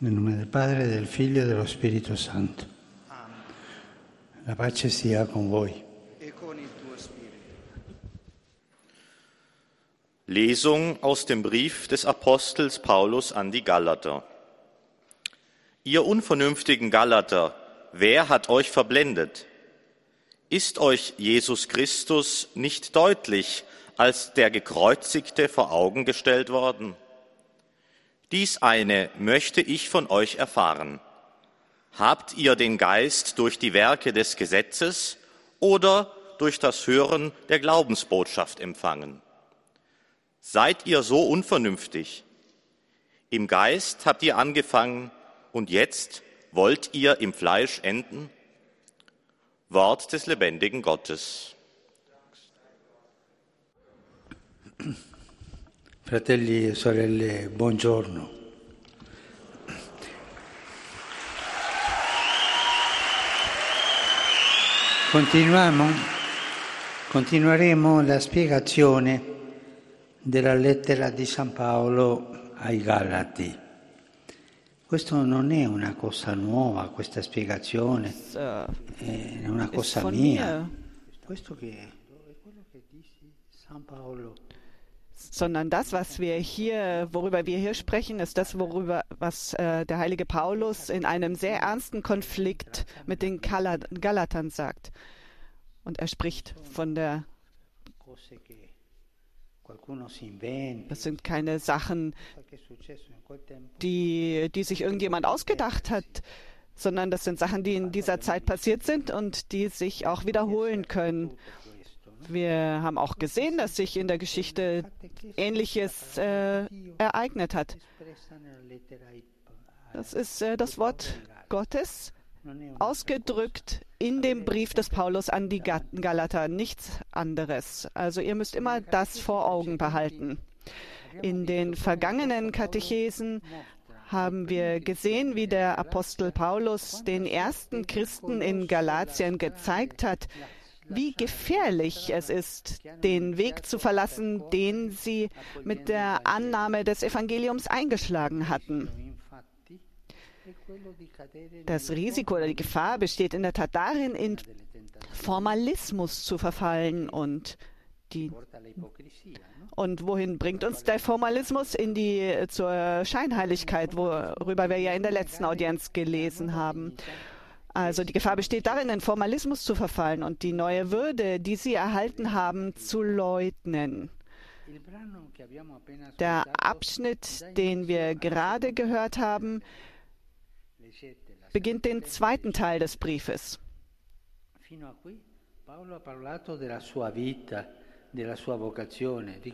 Nel nome del Padre, del Figlio e dello Spirito Santo. La pace sia con voi. e con il tuo spirito. Lesung aus dem Brief des Apostels Paulus an die Galater. Ihr unvernünftigen Galater, wer hat euch verblendet? Ist euch Jesus Christus nicht deutlich als der Gekreuzigte vor Augen gestellt worden? Dies eine möchte ich von euch erfahren. Habt ihr den Geist durch die Werke des Gesetzes oder durch das Hören der Glaubensbotschaft empfangen? Seid ihr so unvernünftig? Im Geist habt ihr angefangen und jetzt wollt ihr im Fleisch enden? Wort des lebendigen Gottes. Fratelli e sorelle, buongiorno. Continuiamo, continueremo la spiegazione della lettera di San Paolo ai Galati. Questo non è una cosa nuova, questa spiegazione, äh, è una cosa mia. Questo che è quello che dice San Paolo sondern das, was wir hier, worüber wir hier sprechen, ist das, worüber was äh, der heilige Paulus in einem sehr ernsten Konflikt mit den Gala- Galatern sagt. Und er spricht von der, das sind keine Sachen, die, die sich irgendjemand ausgedacht hat, sondern das sind Sachen, die in dieser Zeit passiert sind und die sich auch wiederholen können. Wir haben auch gesehen, dass sich in der Geschichte Ähnliches äh, ereignet hat. Das ist äh, das Wort Gottes, ausgedrückt in dem Brief des Paulus an die Ga- Galater, nichts anderes. Also ihr müsst immer das vor Augen behalten. In den vergangenen Katechesen haben wir gesehen, wie der Apostel Paulus den ersten Christen in Galatien gezeigt hat, wie gefährlich es ist, den Weg zu verlassen, den sie mit der Annahme des Evangeliums eingeschlagen hatten. Das Risiko oder die Gefahr besteht in der Tat darin, in Formalismus zu verfallen und die und wohin bringt uns der Formalismus in die zur Scheinheiligkeit, worüber wir ja in der letzten Audienz gelesen haben. Also die Gefahr besteht darin, in Formalismus zu verfallen und die neue Würde, die sie erhalten haben, zu leugnen. Der Abschnitt, den wir gerade gehört haben, beginnt den zweiten Teil des Briefes.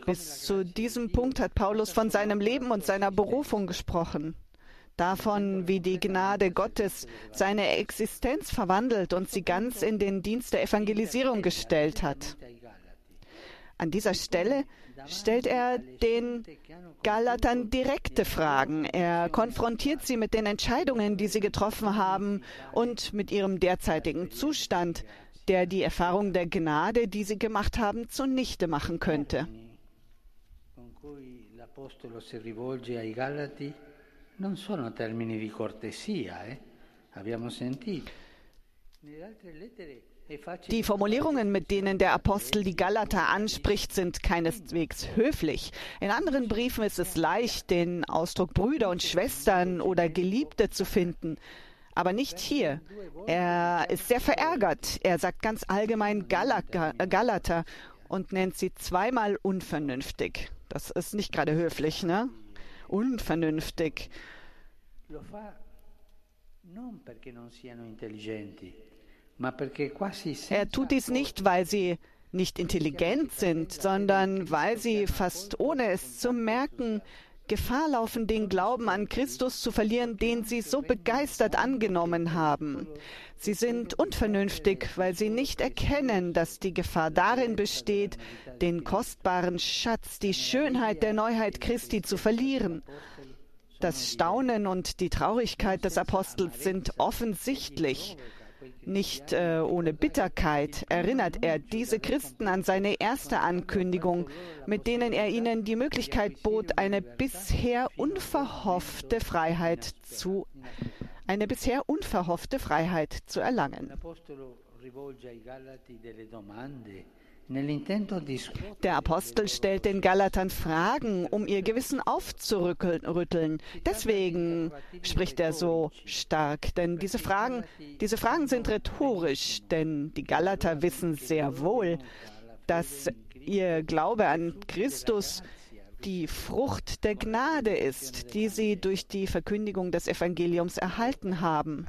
Bis zu diesem Punkt hat Paulus von seinem Leben und seiner Berufung gesprochen. Davon, wie die Gnade Gottes seine Existenz verwandelt und sie ganz in den Dienst der Evangelisierung gestellt hat. An dieser Stelle stellt er den Galatern direkte Fragen. Er konfrontiert sie mit den Entscheidungen, die sie getroffen haben und mit ihrem derzeitigen Zustand, der die Erfahrung der Gnade, die sie gemacht haben, zunichte machen könnte. Non sono termini di cortesia, eh? abbiamo sentito. Die Formulierungen, mit denen der Apostel die Galater anspricht, sind keineswegs höflich. In anderen Briefen ist es leicht, den Ausdruck Brüder und Schwestern oder Geliebte zu finden. Aber nicht hier. Er ist sehr verärgert. Er sagt ganz allgemein äh, Galater und nennt sie zweimal unvernünftig. Das ist nicht gerade höflich, ne? Unvernünftig. Er tut dies nicht, weil sie nicht intelligent sind, sondern weil sie fast ohne es zu merken Gefahr laufen, den Glauben an Christus zu verlieren, den sie so begeistert angenommen haben. Sie sind unvernünftig, weil sie nicht erkennen, dass die Gefahr darin besteht, den kostbaren Schatz, die Schönheit der Neuheit Christi zu verlieren. Das Staunen und die Traurigkeit des Apostels sind offensichtlich. Nicht äh, ohne Bitterkeit erinnert er diese Christen an seine erste Ankündigung, mit denen er ihnen die Möglichkeit bot, eine bisher unverhoffte Freiheit zu eine bisher unverhoffte Freiheit zu erlangen. Der Apostel stellt den Galatern Fragen, um ihr Gewissen aufzurütteln. Deswegen spricht er so stark, denn diese Fragen, diese Fragen sind rhetorisch, denn die Galater wissen sehr wohl, dass ihr Glaube an Christus die Frucht der Gnade ist, die sie durch die Verkündigung des Evangeliums erhalten haben.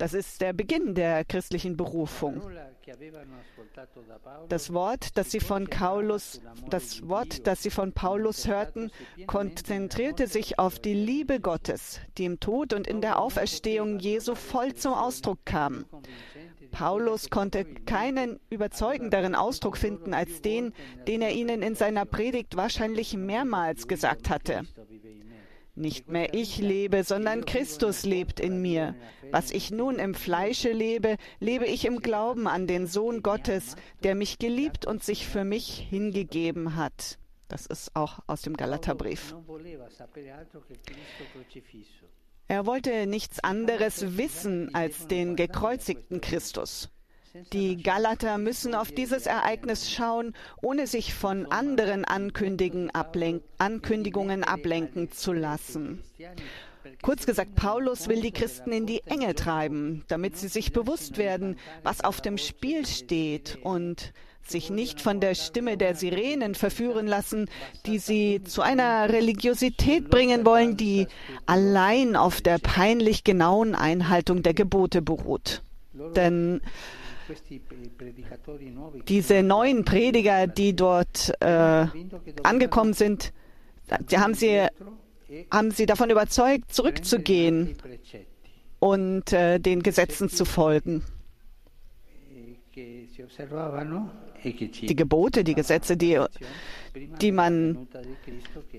Das ist der Beginn der christlichen Berufung. Das Wort, das sie von Paulus, das Wort, das sie von Paulus hörten, konzentrierte sich auf die Liebe Gottes, die im Tod und in der Auferstehung Jesu voll zum Ausdruck kam. Paulus konnte keinen überzeugenderen Ausdruck finden als den, den er ihnen in seiner Predigt wahrscheinlich mehrmals gesagt hatte. Nicht mehr ich lebe, sondern Christus lebt in mir. Was ich nun im Fleische lebe, lebe ich im Glauben an den Sohn Gottes, der mich geliebt und sich für mich hingegeben hat. Das ist auch aus dem Galaterbrief. Er wollte nichts anderes wissen als den gekreuzigten Christus. Die Galater müssen auf dieses Ereignis schauen, ohne sich von anderen Ankündigungen ablenken zu lassen. Kurz gesagt, Paulus will die Christen in die Enge treiben, damit sie sich bewusst werden, was auf dem Spiel steht und sich nicht von der Stimme der Sirenen verführen lassen, die sie zu einer Religiosität bringen wollen, die allein auf der peinlich genauen Einhaltung der Gebote beruht. Denn diese neuen Prediger, die dort äh, angekommen sind, die haben sie, haben sie davon überzeugt, zurückzugehen und äh, den Gesetzen zu folgen. Die Gebote, die Gesetze, die, die, man,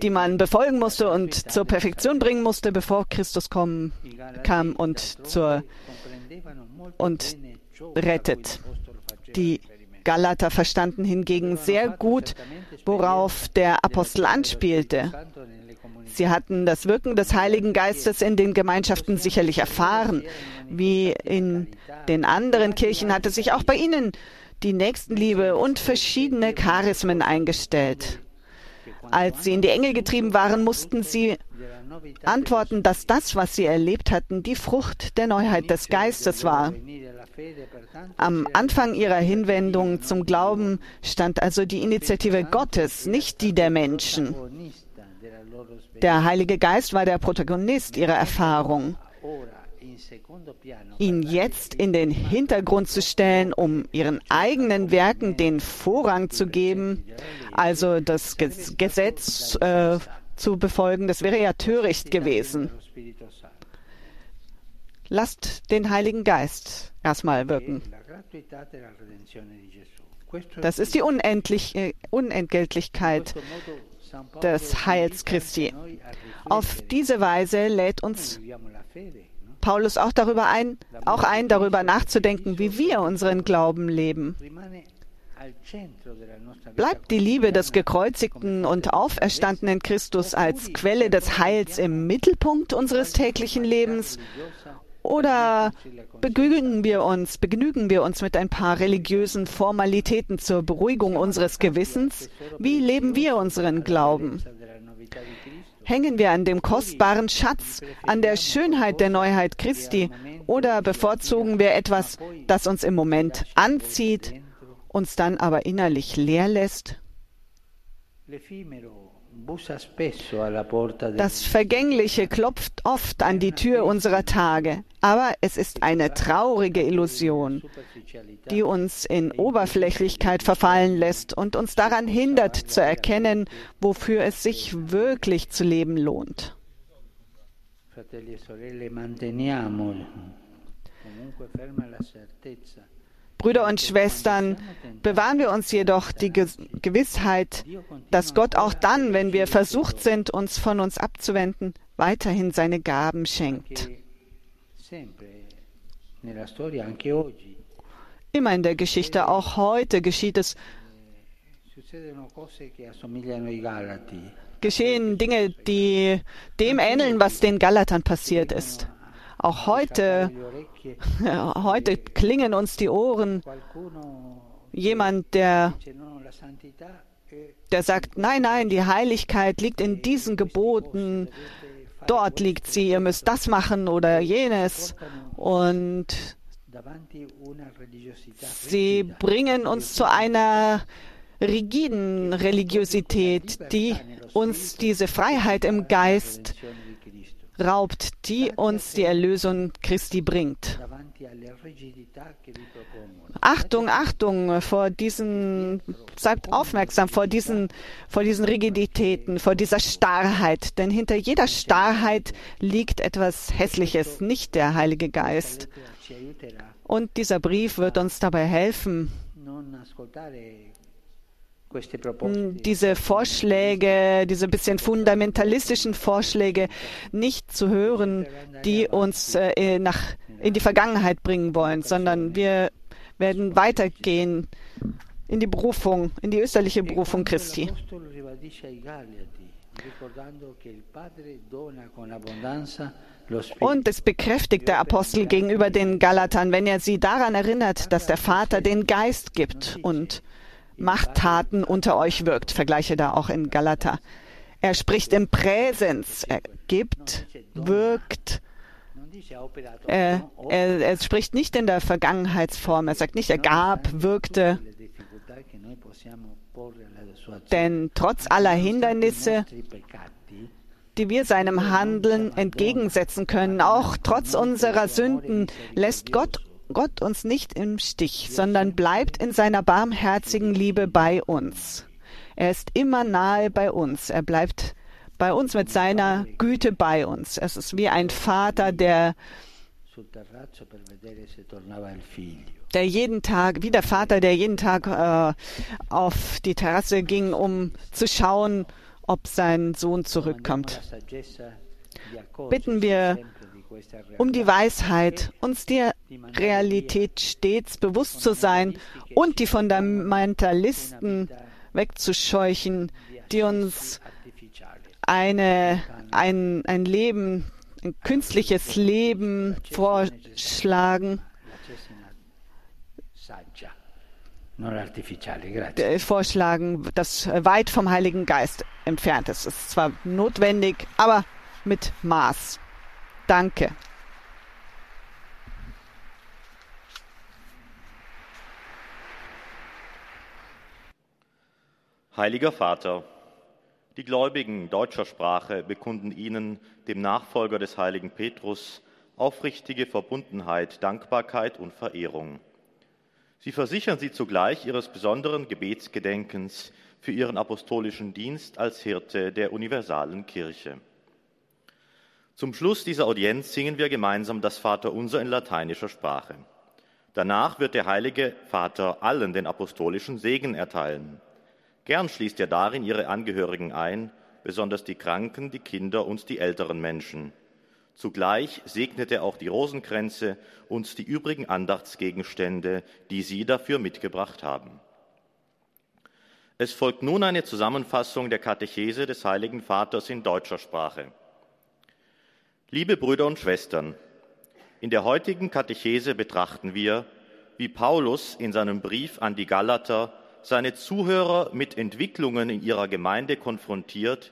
die man befolgen musste und zur Perfektion bringen musste, bevor Christus kommen, kam und, zur, und rettet. Die Galater verstanden hingegen sehr gut, worauf der Apostel anspielte. Sie hatten das Wirken des Heiligen Geistes in den Gemeinschaften sicherlich erfahren. Wie in den anderen Kirchen hatte sich auch bei ihnen die Nächstenliebe und verschiedene Charismen eingestellt. Als sie in die Enge getrieben waren, mussten sie antworten, dass das, was sie erlebt hatten, die Frucht der Neuheit des Geistes war. Am Anfang ihrer Hinwendung zum Glauben stand also die Initiative Gottes, nicht die der Menschen. Der Heilige Geist war der Protagonist ihrer Erfahrung. Ihn jetzt in den Hintergrund zu stellen, um ihren eigenen Werken den Vorrang zu geben, also das Gesetz äh, zu befolgen, das wäre ja töricht gewesen. Lasst den Heiligen Geist erstmal wirken. Das ist die Unendlich äh, Unentgeltlichkeit des Heils Christi. Auf diese Weise lädt uns Paulus auch darüber ein, auch ein, darüber nachzudenken, wie wir unseren Glauben leben. Bleibt die Liebe des gekreuzigten und auferstandenen Christus als Quelle des Heils im Mittelpunkt unseres täglichen Lebens oder begnügen wir uns, begnügen wir uns mit ein paar religiösen Formalitäten zur Beruhigung unseres Gewissens? Wie leben wir unseren Glauben? Hängen wir an dem kostbaren Schatz, an der Schönheit der Neuheit Christi oder bevorzugen wir etwas, das uns im Moment anzieht, uns dann aber innerlich leer lässt? Das Vergängliche klopft oft an die Tür unserer Tage, aber es ist eine traurige Illusion, die uns in Oberflächlichkeit verfallen lässt und uns daran hindert zu erkennen, wofür es sich wirklich zu leben lohnt. Fratelli e sorelle, manteniamo comunque ferma la certezza Brüder und Schwestern, bewahren wir uns jedoch die Gewissheit, dass Gott auch dann, wenn wir versucht sind, uns von uns abzuwenden, weiterhin seine Gaben schenkt. Immer in der Geschichte, auch heute geschieht es, geschehen Dinge, die dem ähneln, was den Galatern passiert ist. Auch heute, heute klingen uns die Ohren. Jemand, der, der sagt, nein, nein, die Heiligkeit liegt in diesen Geboten. Dort liegt sie, ihr müsst das machen oder jenes. Und sie bringen uns zu einer rigiden Religiosität, die uns diese Freiheit im Geist raubt, die uns die Erlösung Christi bringt. Achtung, Achtung vor diesen, seid aufmerksam vor diesen, vor diesen Rigiditäten, vor dieser Starrheit, denn hinter jeder Starrheit liegt etwas Hässliches, nicht der Heilige Geist. Und dieser Brief wird uns dabei helfen, diese Vorschläge, diese bisschen fundamentalistischen Vorschläge nicht zu hören, die uns äh, nach, in die Vergangenheit bringen wollen, sondern wir werden weitergehen in die Berufung, in die österliche Berufung Christi. Und es bekräftigt der Apostel gegenüber den Galatern, wenn er sie daran erinnert, dass der Vater den Geist gibt und Machttaten unter euch wirkt. Vergleiche da auch in Galater. Er spricht im Präsens. Er gibt, wirkt. Er, er, er spricht nicht in der Vergangenheitsform. Er sagt nicht, er gab, wirkte. Denn trotz aller Hindernisse, die wir seinem Handeln entgegensetzen können, auch trotz unserer Sünden, lässt Gott, Gott uns nicht im Stich, sondern bleibt in seiner barmherzigen Liebe bei uns. Er ist immer nahe bei uns. Er bleibt bei uns mit seiner Güte bei uns. Es ist wie ein Vater, der, der jeden Tag, wie der Vater, der jeden Tag äh, auf die Terrasse ging, um zu schauen, ob sein Sohn zurückkommt. Bitten wir um die Weisheit, uns der Realität stets bewusst zu sein und die Fundamentalisten wegzuscheuchen, die uns eine, ein, ein Leben, ein künstliches Leben vorschlagen, äh, vorschlagen, das weit vom Heiligen Geist entfernt ist. Es ist zwar notwendig, aber mit Maß. Danke. Heiliger Vater, die Gläubigen deutscher Sprache bekunden Ihnen, dem Nachfolger des heiligen Petrus, aufrichtige Verbundenheit, Dankbarkeit und Verehrung. Sie versichern Sie zugleich Ihres besonderen Gebetsgedenkens für Ihren apostolischen Dienst als Hirte der universalen Kirche. Zum Schluss dieser Audienz singen wir gemeinsam das Vaterunser in lateinischer Sprache. Danach wird der heilige Vater allen den apostolischen Segen erteilen. Gern schließt er darin ihre Angehörigen ein, besonders die Kranken, die Kinder und die älteren Menschen. Zugleich segnet er auch die Rosenkränze und die übrigen Andachtsgegenstände, die Sie dafür mitgebracht haben. Es folgt nun eine Zusammenfassung der Katechese des Heiligen Vaters in deutscher Sprache. Liebe Brüder und Schwestern, in der heutigen Katechese betrachten wir, wie Paulus in seinem Brief an die Galater seine Zuhörer mit Entwicklungen in ihrer Gemeinde konfrontiert,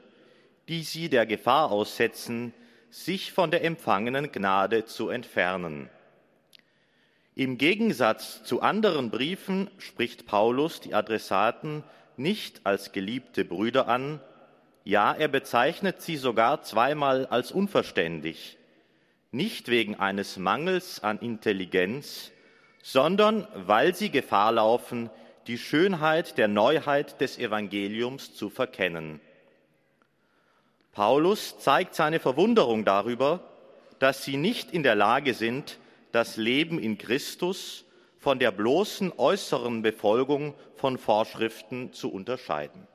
die sie der Gefahr aussetzen, sich von der empfangenen Gnade zu entfernen. Im Gegensatz zu anderen Briefen spricht Paulus die Adressaten nicht als geliebte Brüder an, ja, er bezeichnet sie sogar zweimal als unverständig, nicht wegen eines Mangels an Intelligenz, sondern weil sie Gefahr laufen, die Schönheit der Neuheit des Evangeliums zu verkennen. Paulus zeigt seine Verwunderung darüber, dass sie nicht in der Lage sind, das Leben in Christus von der bloßen äußeren Befolgung von Vorschriften zu unterscheiden.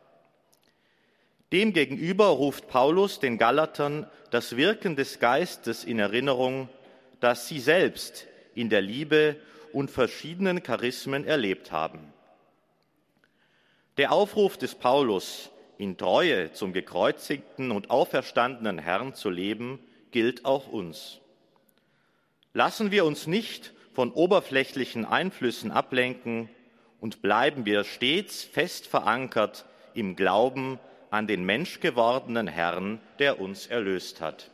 Demgegenüber ruft Paulus den Galatern das Wirken des Geistes in Erinnerung, das sie selbst in der Liebe und verschiedenen Charismen erlebt haben. Der Aufruf des Paulus, in Treue zum gekreuzigten und auferstandenen Herrn zu leben, gilt auch uns. Lassen wir uns nicht von oberflächlichen Einflüssen ablenken und bleiben wir stets fest verankert im Glauben an den menschgewordenen Herrn, der uns erlöst hat.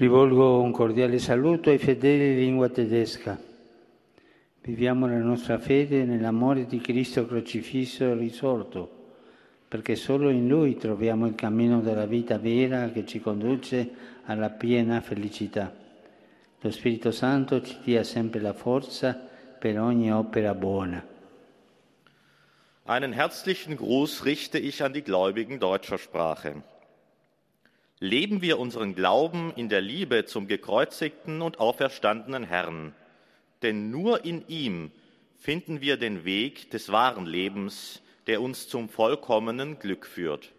Rivolgo un cordiale saluto ai fedeli di lingua tedesca. Viviamo la nostra fede nell'amore di Cristo crocifisso e risorto, perché solo in Lui troviamo il cammino della vita vera che ci conduce alla piena felicità. Lo Spirito Santo ci dia sempre la forza per ogni opera buona. Einen herzlichen Gruß richte ich an die Gläubigen deutscher Sprache. Leben wir unseren Glauben in der Liebe zum gekreuzigten und auferstandenen Herrn, denn nur in ihm finden wir den Weg des wahren Lebens, der uns zum vollkommenen Glück führt.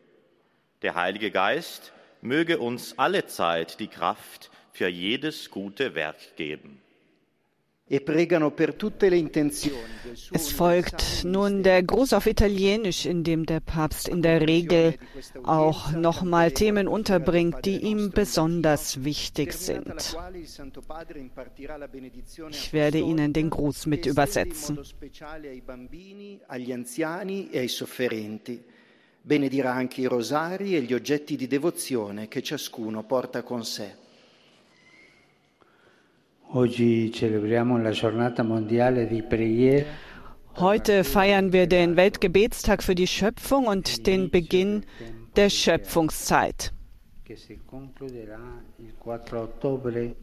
Der Heilige Geist möge uns alle Zeit die Kraft für jedes gute Werk geben. Es folgt nun der Gruß auf Italienisch, in dem der Papst in der Regel auch nochmal Themen unterbringt, die ihm besonders wichtig sind. Ich werde Ihnen den Gruß mit übersetzen. Benedirà anche i rosari e gli oggetti di devozione che ciascuno porta con sé. Heute feiern wir den Weltgebetstag für die Schöpfung und den Beginn der Schöpfungszeit,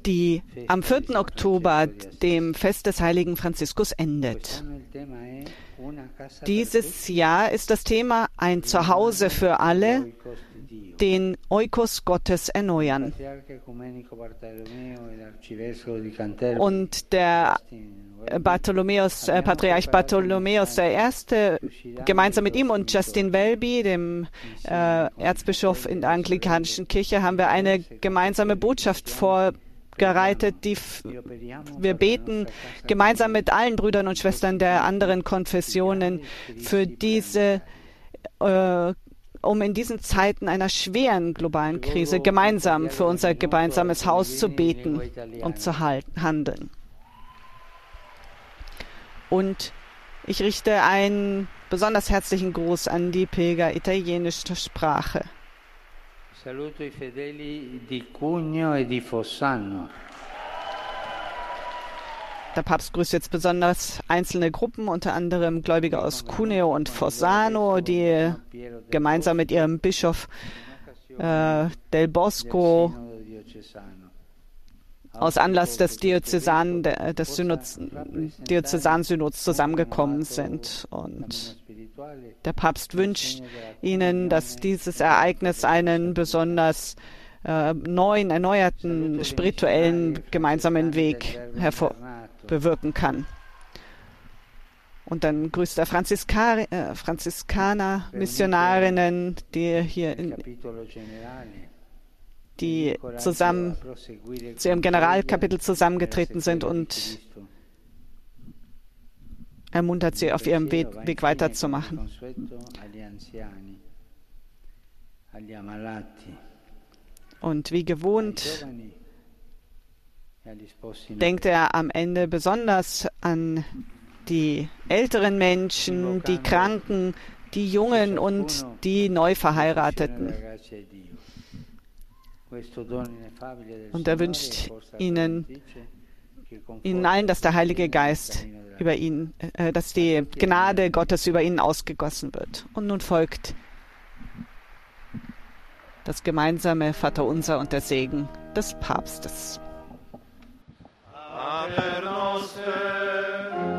die am 4. Oktober, dem Fest des heiligen Franziskus, endet. Dieses Jahr ist das Thema ein Zuhause für alle, den Eukos Gottes erneuern. Und der Bartholomäus, äh, Patriarch Bartholomäus I., gemeinsam mit ihm und Justin Welby, dem äh, Erzbischof in der anglikanischen Kirche, haben wir eine gemeinsame Botschaft vorbereitet, die wir beten gemeinsam mit allen Brüdern und Schwestern der anderen Konfessionen für diese äh, um in diesen Zeiten einer schweren globalen Krise gemeinsam für unser gemeinsames Haus zu beten und zu handeln. Und ich richte einen besonders herzlichen Gruß an die Pilger italienischer Sprache. Saluto i fedeli di Cugno e di Fossano. Der Papst grüßt jetzt besonders einzelne Gruppen, unter anderem Gläubige aus Cuneo und Fossano, die gemeinsam mit ihrem Bischof äh, Del Bosco aus Anlass des Diözesan, des Synods, Diözesansynods zusammengekommen sind. Und der Papst wünscht ihnen, dass dieses Ereignis einen besonders äh, neuen, erneuerten spirituellen gemeinsamen Weg hervor bewirken kann. Und dann grüßt er Franziska äh, Franziskaner, Missionarinnen, die hier in, die zusammen zu ihrem Generalkapitel zusammengetreten sind und ermuntert sie auf ihrem Weg, Weg weiterzumachen. Und wie gewohnt denkt er am Ende besonders an die älteren Menschen, die Kranken, die Jungen und die Neuverheirateten. Und er wünscht ihnen, ihnen allen, dass der Heilige Geist über ihn, äh, dass die Gnade Gottes über ihnen ausgegossen wird. Und nun folgt das gemeinsame Vaterunser und der Segen des Papstes. Pater noster,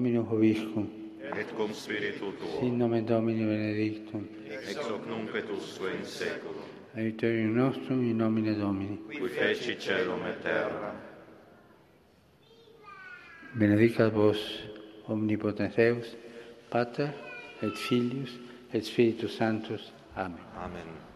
Dominum hoviscum. Et cum spiritu tuo. In nome Domini benedictum. Ex hoc nunc et usque in seculum. Aiuterium nostrum in nomine Domini. Qui feci celum et terra. Benedicat vos omnipotens Deus, Pater et Filius et Spiritus Sanctus. Amen. Amen.